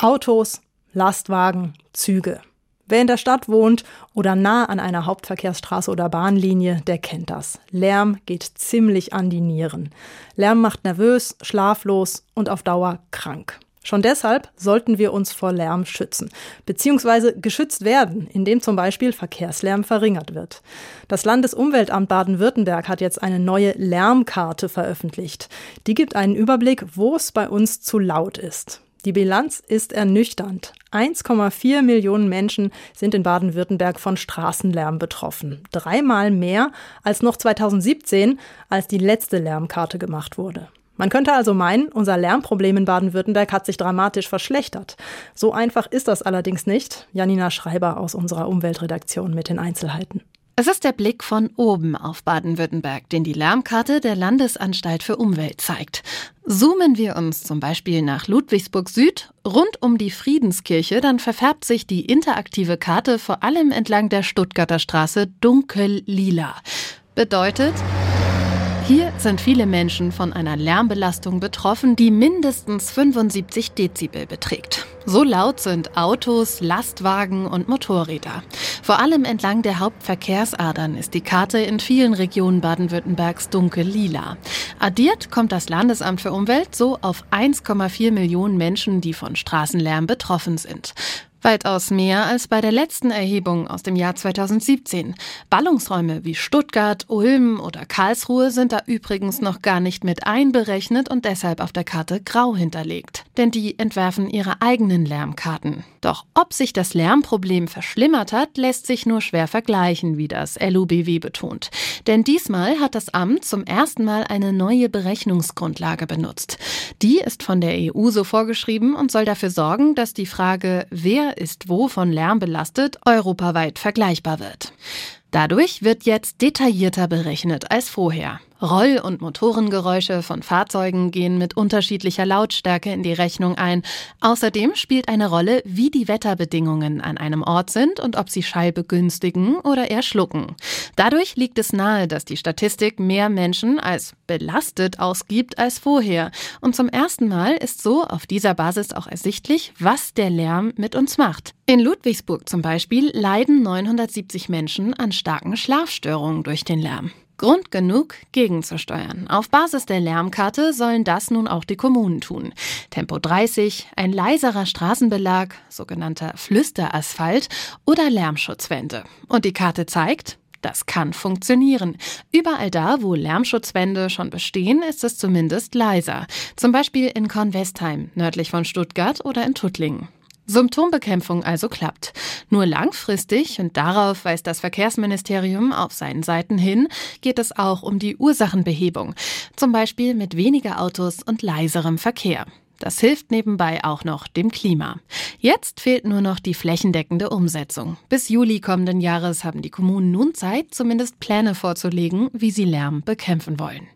Autos, Lastwagen, Züge. Wer in der Stadt wohnt oder nah an einer Hauptverkehrsstraße oder Bahnlinie, der kennt das. Lärm geht ziemlich an die Nieren. Lärm macht nervös, schlaflos und auf Dauer krank. Schon deshalb sollten wir uns vor Lärm schützen, beziehungsweise geschützt werden, indem zum Beispiel Verkehrslärm verringert wird. Das Landesumweltamt Baden-Württemberg hat jetzt eine neue Lärmkarte veröffentlicht. Die gibt einen Überblick, wo es bei uns zu laut ist. Die Bilanz ist ernüchternd. 1,4 Millionen Menschen sind in Baden-Württemberg von Straßenlärm betroffen. Dreimal mehr als noch 2017, als die letzte Lärmkarte gemacht wurde. Man könnte also meinen, unser Lärmproblem in Baden-Württemberg hat sich dramatisch verschlechtert. So einfach ist das allerdings nicht. Janina Schreiber aus unserer Umweltredaktion mit den Einzelheiten. Es ist der Blick von oben auf Baden-Württemberg, den die Lärmkarte der Landesanstalt für Umwelt zeigt. Zoomen wir uns zum Beispiel nach Ludwigsburg Süd rund um die Friedenskirche, dann verfärbt sich die interaktive Karte vor allem entlang der Stuttgarter Straße dunkel lila. Bedeutet, hier sind viele Menschen von einer Lärmbelastung betroffen, die mindestens 75 Dezibel beträgt. So laut sind Autos, Lastwagen und Motorräder. Vor allem entlang der Hauptverkehrsadern ist die Karte in vielen Regionen Baden-Württembergs dunkel lila. Addiert kommt das Landesamt für Umwelt so auf 1,4 Millionen Menschen, die von Straßenlärm betroffen sind. Weitaus mehr als bei der letzten Erhebung aus dem Jahr 2017. Ballungsräume wie Stuttgart, Ulm oder Karlsruhe sind da übrigens noch gar nicht mit einberechnet und deshalb auf der Karte grau hinterlegt. Denn die entwerfen ihre eigenen Lärmkarten. Doch ob sich das Lärmproblem verschlimmert hat, lässt sich nur schwer vergleichen, wie das LUBW betont. Denn diesmal hat das Amt zum ersten Mal eine neue Berechnungsgrundlage benutzt. Die ist von der EU so vorgeschrieben und soll dafür sorgen, dass die Frage, wer ist wo von Lärm belastet, europaweit vergleichbar wird. Dadurch wird jetzt detaillierter berechnet als vorher. Roll- und Motorengeräusche von Fahrzeugen gehen mit unterschiedlicher Lautstärke in die Rechnung ein. Außerdem spielt eine Rolle, wie die Wetterbedingungen an einem Ort sind und ob sie Schall begünstigen oder eher schlucken. Dadurch liegt es nahe, dass die Statistik mehr Menschen als belastet ausgibt als vorher. Und zum ersten Mal ist so auf dieser Basis auch ersichtlich, was der Lärm mit uns macht. In Ludwigsburg zum Beispiel leiden 970 Menschen an starken Schlafstörungen durch den Lärm. Grund genug, gegenzusteuern. Auf Basis der Lärmkarte sollen das nun auch die Kommunen tun. Tempo 30, ein leiserer Straßenbelag, sogenannter Flüsterasphalt oder Lärmschutzwände. Und die Karte zeigt, das kann funktionieren. Überall da, wo Lärmschutzwände schon bestehen, ist es zumindest leiser. Zum Beispiel in Kornwestheim, nördlich von Stuttgart oder in Tuttlingen. Symptombekämpfung also klappt. Nur langfristig, und darauf weist das Verkehrsministerium auf seinen Seiten hin, geht es auch um die Ursachenbehebung. Zum Beispiel mit weniger Autos und leiserem Verkehr. Das hilft nebenbei auch noch dem Klima. Jetzt fehlt nur noch die flächendeckende Umsetzung. Bis Juli kommenden Jahres haben die Kommunen nun Zeit, zumindest Pläne vorzulegen, wie sie Lärm bekämpfen wollen.